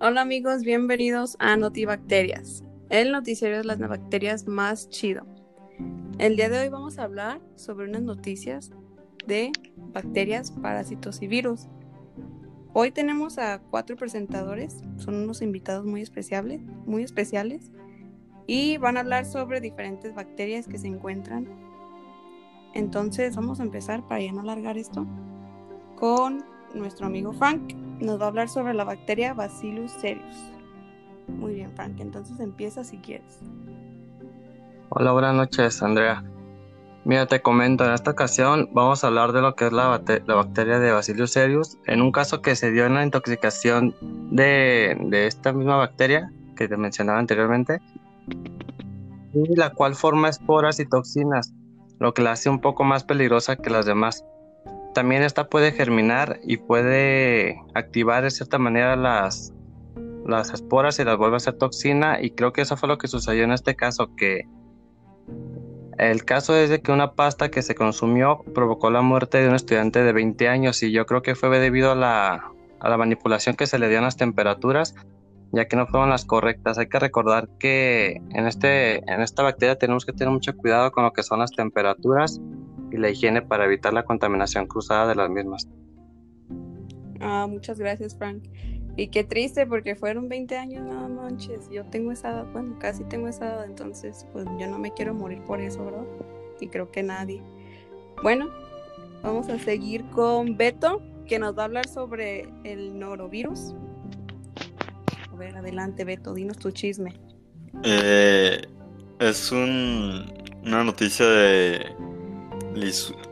Hola amigos, bienvenidos a Notibacterias, el noticiero de las bacterias más chido. El día de hoy vamos a hablar sobre unas noticias de bacterias, parásitos y virus. Hoy tenemos a cuatro presentadores, son unos invitados muy especiales, muy especiales y van a hablar sobre diferentes bacterias que se encuentran. Entonces vamos a empezar para ya no alargar esto con nuestro amigo Frank nos va a hablar sobre la bacteria Bacillus cereus. Muy bien, Frank, entonces empieza si quieres. Hola, buenas noches, Andrea. Mira, te comento, en esta ocasión vamos a hablar de lo que es la, la bacteria de Bacillus cereus, en un caso que se dio en la intoxicación de, de esta misma bacteria que te mencionaba anteriormente, y la cual forma esporas y toxinas, lo que la hace un poco más peligrosa que las demás también esta puede germinar y puede activar de cierta manera las, las esporas y las vuelve a ser toxina. Y creo que eso fue lo que sucedió en este caso que el caso es de que una pasta que se consumió provocó la muerte de un estudiante de 20 años. Y yo creo que fue debido a la, a la manipulación que se le dio en las temperaturas ya que no fueron las correctas. Hay que recordar que en, este, en esta bacteria tenemos que tener mucho cuidado con lo que son las temperaturas y la higiene para evitar la contaminación cruzada de las mismas. Ah, muchas gracias, Frank. Y qué triste porque fueron 20 años, no manches. Yo tengo esa edad, bueno, casi tengo esa edad, entonces pues yo no me quiero morir por eso, ¿verdad? Y creo que nadie. Bueno, vamos a seguir con Beto, que nos va a hablar sobre el norovirus. A ver, adelante, Beto, dinos tu chisme. Eh, es un, una noticia de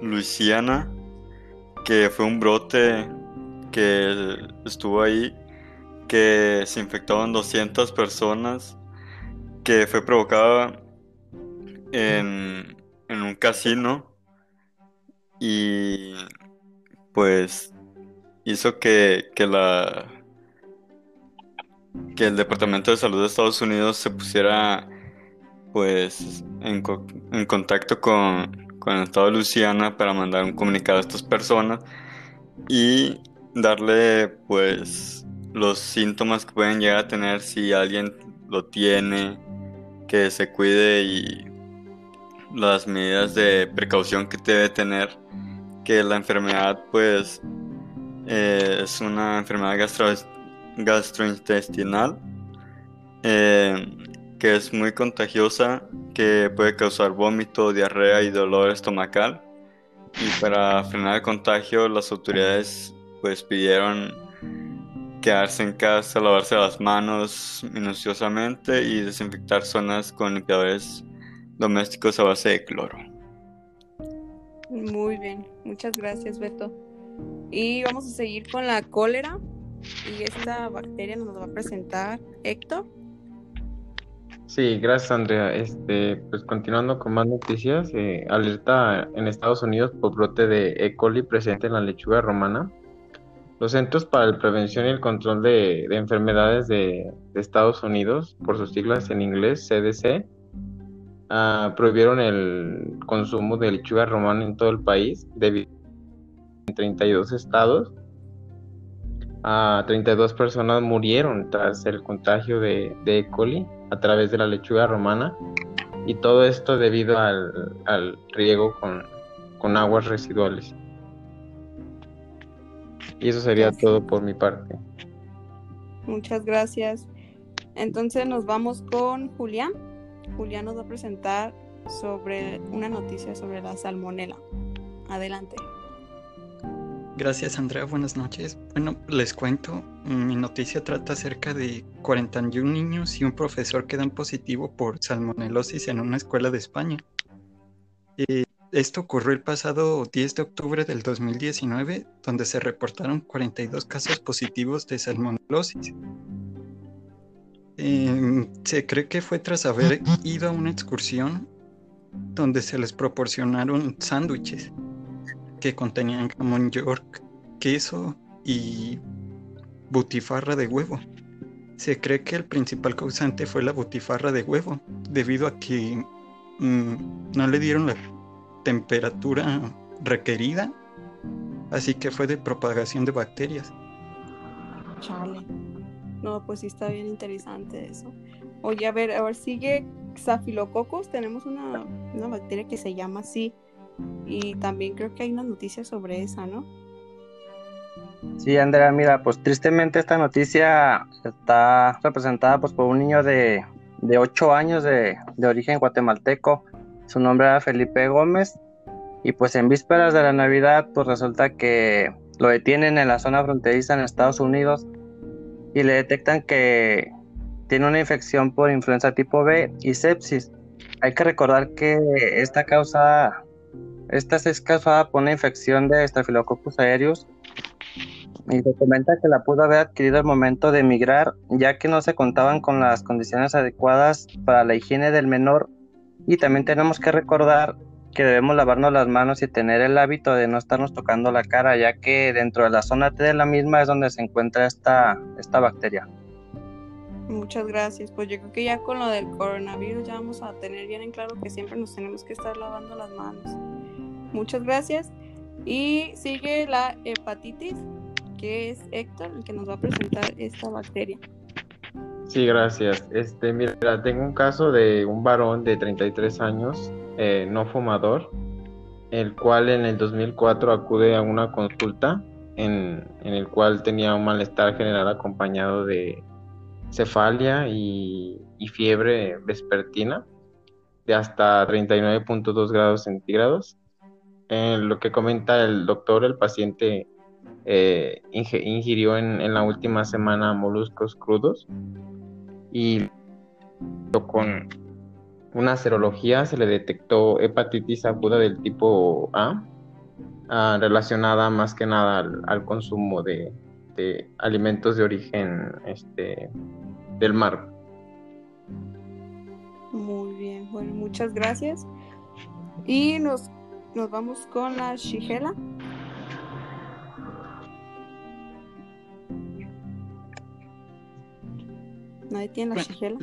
Luisiana, que fue un brote que estuvo ahí, que se infectaron 200 personas, que fue provocado en, en un casino y pues hizo que, que la que el Departamento de Salud de Estados Unidos se pusiera pues en, en contacto con, con el estado de Luisiana para mandar un comunicado a estas personas y darle pues los síntomas que pueden llegar a tener si alguien lo tiene, que se cuide y las medidas de precaución que debe tener, que la enfermedad pues eh, es una enfermedad gastrointestinal. Eh, que es muy contagiosa, que puede causar vómito, diarrea y dolor estomacal. Y para frenar el contagio, las autoridades pues pidieron quedarse en casa, lavarse las manos minuciosamente y desinfectar zonas con limpiadores domésticos a base de cloro. Muy bien, muchas gracias Beto. Y vamos a seguir con la cólera. Y esta bacteria nos va a presentar Héctor. Sí, gracias Andrea. Este, pues continuando con más noticias, eh, alerta en Estados Unidos por brote de E. coli presente en la lechuga romana. Los Centros para la Prevención y el Control de, Enfermedades de, Estados Unidos, por sus siglas en inglés, CDC, ah, prohibieron el consumo de lechuga romana en todo el país debido en 32 estados. A 32 personas murieron tras el contagio de, de E. coli a través de la lechuga romana y todo esto debido al, riego con, aguas residuales. Y eso sería todo por mi parte. Muchas gracias. Entonces nos vamos con Julián. Julián nos va a presentar sobre una noticia sobre la salmonela. Adelante. Gracias Andrea, buenas noches. Bueno, les cuento, mi noticia trata acerca de 41 niños y un profesor que dan positivo por salmonelosis en una escuela de España. Eh, esto ocurrió el pasado 10 de octubre del 2019, donde se reportaron 42 casos positivos de salmonelosis. Em, se cree que fue tras haber ido a una excursión donde se les proporcionaron sándwiches que contenían jamón york, queso y butifarra de huevo. Se cree que el principal causante fue la butifarra de huevo, debido a que mm, no le dieron la temperatura requerida, así que fue de propagación de bacterias. No, pues sí está bien interesante eso. Oye, a ver, a ver, sigue Staphylococcus. Tenemos una, una bacteria que se llama así. Y también creo que hay una noticia sobre esa, ¿no? Sí, Andrea, mira, pues tristemente esta noticia está representada pues por un niño de, de 8 años de, de origen guatemalteco. Su nombre era Felipe Gómez. Y pues en vísperas de la Navidad, pues resulta que lo detienen en la zona fronteriza en Estados Unidos y le detectan que tiene una infección por influenza tipo B y sepsis. Hay que recordar que esta causa, esta es causada por una infección de Staphylococcus aureus y se comenta que la pudo haber adquirido al momento de emigrar, ya que no se contaban con las condiciones adecuadas para la higiene del menor. Y también tenemos que recordar que debemos lavarnos las manos y tener el hábito de no estarnos tocando la cara, ya que dentro de la zona T de la misma es donde se encuentra esta, esta bacteria. Muchas gracias. Pues yo creo que ya con lo del coronavirus ya vamos a tener bien en claro que siempre nos tenemos que estar lavando las manos. Muchas gracias. Y sigue la hepatitis, que es Héctor el que nos va a presentar esta bacteria. Sí, gracias. Este, mira, tengo un caso de un varón de 33 años, eh, no fumador, el cual en el 2004 acude a una consulta en, en el cual tenía un malestar general acompañado de cefalia y, fiebre vespertina de hasta 39.2 grados centígrados. En lo que comenta el doctor, el paciente eh, ingirió en, la última semana moluscos crudos y con una serología se le detectó hepatitis aguda del tipo A, ah, relacionada más que nada al consumo de, de alimentos de origen este, del mar. Muy bien, bueno, muchas gracias. Y nos, nos vamos con la Shigela. Nadie tiene la Shigela.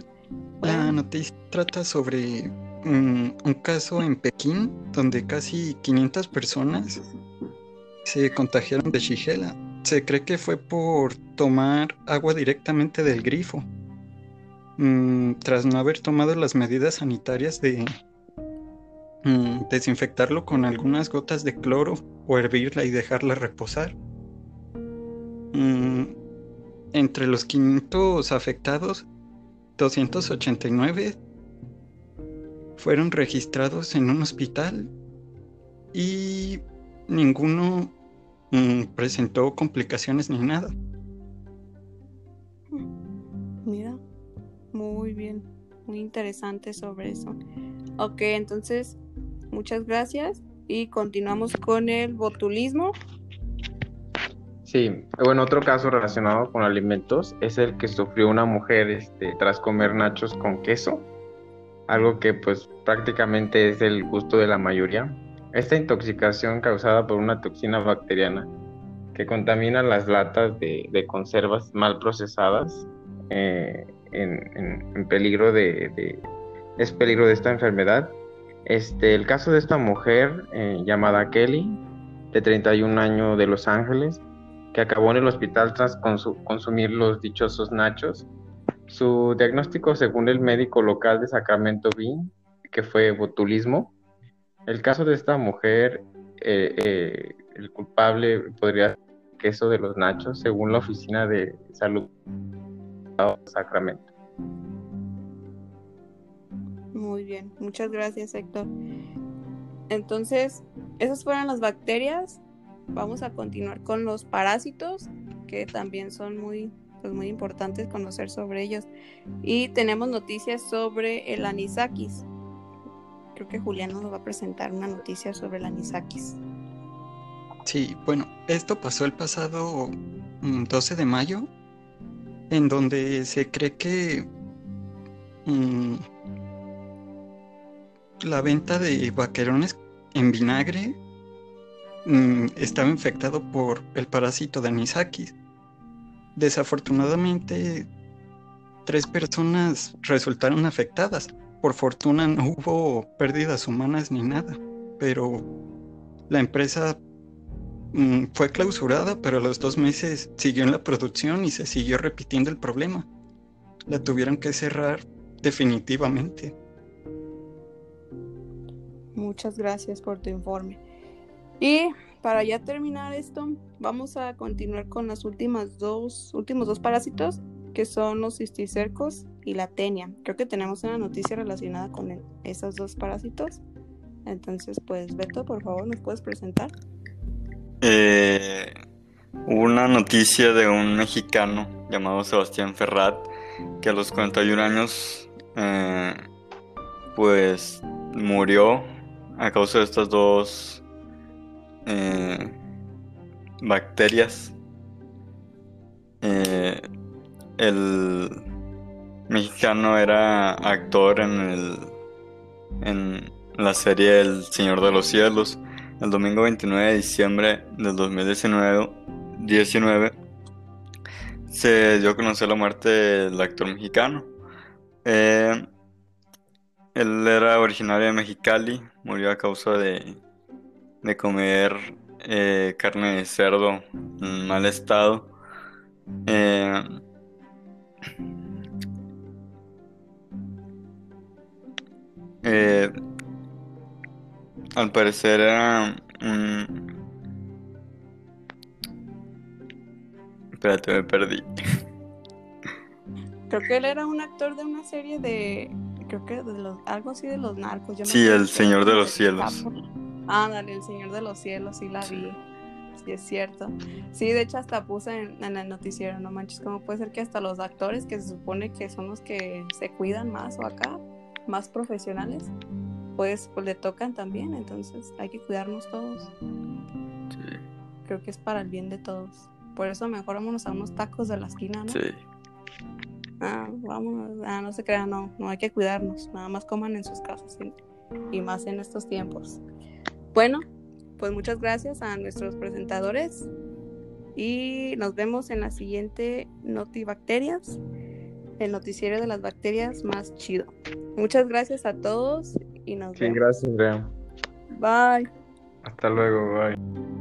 La noticia trata sobre un, un caso en Pekín donde casi 500 personas se contagiaron de Shigela se cree que fue por tomar agua directamente del grifo, mm, tras no haber tomado las medidas sanitarias de mm, desinfectarlo con algunas gotas de cloro o hervirla y dejarla reposar. Mm, entre los 500 afectados, 289 fueron registrados en un hospital y ninguno Mm, presentó complicaciones ni nada. Mira, muy bien, muy interesante sobre eso. Ok, entonces, muchas gracias y continuamos con el botulismo. Sí, bueno, otro caso relacionado con alimentos es el que sufrió una mujer este, tras comer nachos con queso, algo que pues prácticamente es el gusto de la mayoría, esta intoxicación causada por una toxina bacteriana que contamina las latas de, conservas mal procesadas eh, es peligro de esta enfermedad. Este, el caso de esta mujer eh, llamada Kelly, de 31 años de Los Ángeles, que acabó en el hospital tras consumir los dichosos nachos. Su diagnóstico, según el médico local de Sacramento Bean, que fue botulismo, el caso de esta mujer, eh, eh, el culpable podría ser queso de los nachos, según la Oficina de Salud de Sacramento. Muy bien, muchas gracias Héctor. Entonces, esas fueron las bacterias. Vamos a continuar con los parásitos, que también son muy, pues muy importantes conocer sobre ellos. Y tenemos noticias sobre el anisakis creo que Julián nos va a presentar una noticia sobre el anisakis. Sí, bueno, esto pasó el pasado 12 mm, de mayo, en donde se cree que mm, la venta de vaquerones en vinagre mm, estaba infectado por el parásito de anisakis. Desafortunadamente, tres personas resultaron afectadas por fortuna no hubo pérdidas humanas ni nada, pero la empresa mm, fue clausurada, pero a los dos meses siguió en la producción y se siguió repitiendo el problema. La tuvieron que cerrar definitivamente. Muchas gracias por tu informe. Y para ya terminar esto, vamos a continuar con las últimas dos, últimos dos parásitos, que son los cisticercos y la tenia. Creo que tenemos una noticia relacionada con esos dos parásitos. Entonces, pues, Beto, por favor, ¿nos puedes presentar? Eh, una noticia de un mexicano llamado Sebastián Ferrat que a los 41 años eh, pues murió a causa de estas dos eh, bacterias. Eh, el mexicano era actor en el en la serie El Señor de los Cielos. El domingo 29 de diciembre del 2019 19, se dio a conocer la muerte del actor mexicano. Eh, él era originario de Mexicali, murió a causa de, de comer eh, carne de cerdo en mal estado. Eh, eh, al parecer era un... Espérate, me perdí. Creo que él era un actor de una serie de. Creo que de los, algo así de los narcos. yo Sí, El Señor de los Cielos. Chapo. Ándale, el Señor de los Cielos, sí la vi. Sí, es cierto. Sí, de hecho, hasta puse en, en el noticiero, no manches, ¿cómo puede ser que hasta los actores que se supone que son los que se cuidan más o acá, más profesionales, pues, pues le tocan también? Entonces, hay que cuidarnos todos. Sí, Creo que es para el bien de todos. Por eso mejor vámonos a unos tacos de la esquina, ¿no? sí. Ah, vámonos. Ah, no se crean, no. No hay que cuidarnos. Nada más coman en sus casas y, y más en estos tiempos. Bueno, pues muchas gracias a nuestros presentadores y nos vemos en la siguiente Notibacterias, el noticiero de las bacterias más chido. Muchas gracias a todos y nos Sí, vemos. gracias, Andrea. Bye. Hasta luego, bye.